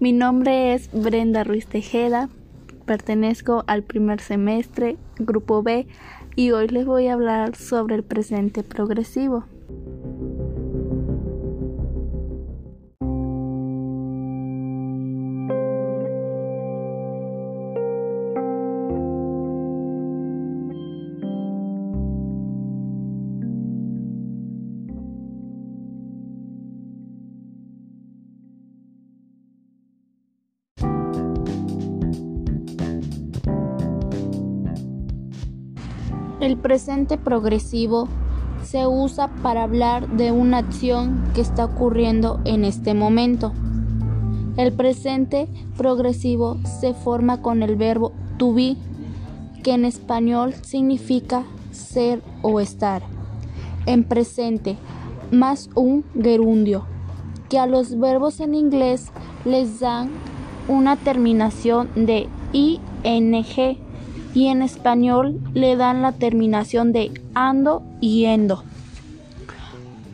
Mi nombre es Brenda Ruiz Tejeda, pertenezco al primer semestre, Grupo B, y hoy les voy a hablar sobre el presente progresivo. El presente progresivo se usa para hablar de una acción que está ocurriendo en este momento. El presente progresivo se forma con el verbo to be, que en español significa ser o estar. En presente, más un gerundio, que a los verbos en inglés les dan una terminación de ing y en español le dan la terminación de ando y endo.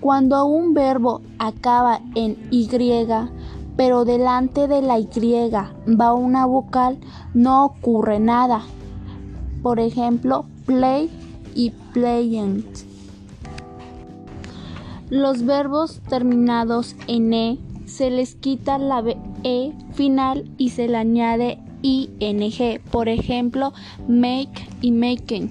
Cuando un verbo acaba en Y, pero delante de la Y va una vocal, no ocurre nada. Por ejemplo, play y playing. Los verbos terminados en E se les quita la E final y se le añade ing, por ejemplo, make y making.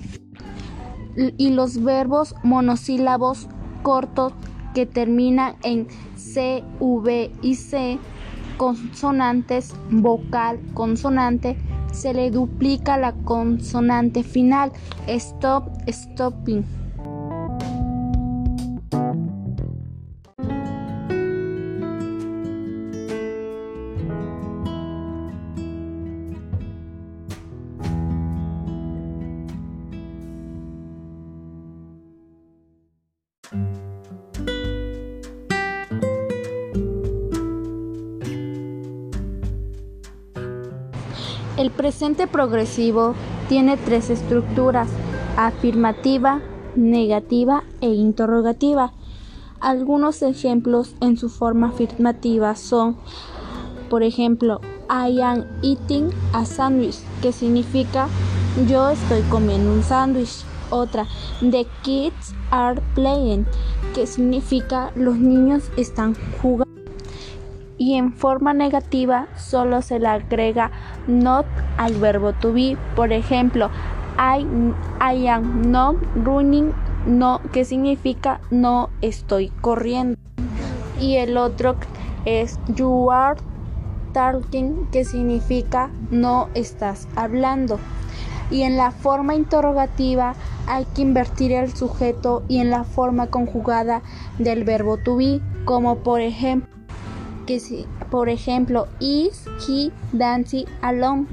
Y los verbos monosílabos cortos que terminan en C, V y C, consonantes, vocal, consonante, se le duplica la consonante final, stop, stopping. El presente progresivo tiene tres estructuras, afirmativa, negativa e interrogativa. Algunos ejemplos en su forma afirmativa son, por ejemplo, I am eating a sandwich, que significa yo estoy comiendo un sándwich. Otra, the kids are playing, que significa los niños están jugando y en forma negativa solo se le agrega not al verbo to be. Por ejemplo, I, I am not running, no, que significa no estoy corriendo. Y el otro es you are talking, que significa no estás hablando. Y en la forma interrogativa hay que invertir el sujeto y en la forma conjugada del verbo to be, como por ejemplo que si, por ejemplo, is he dancing alone?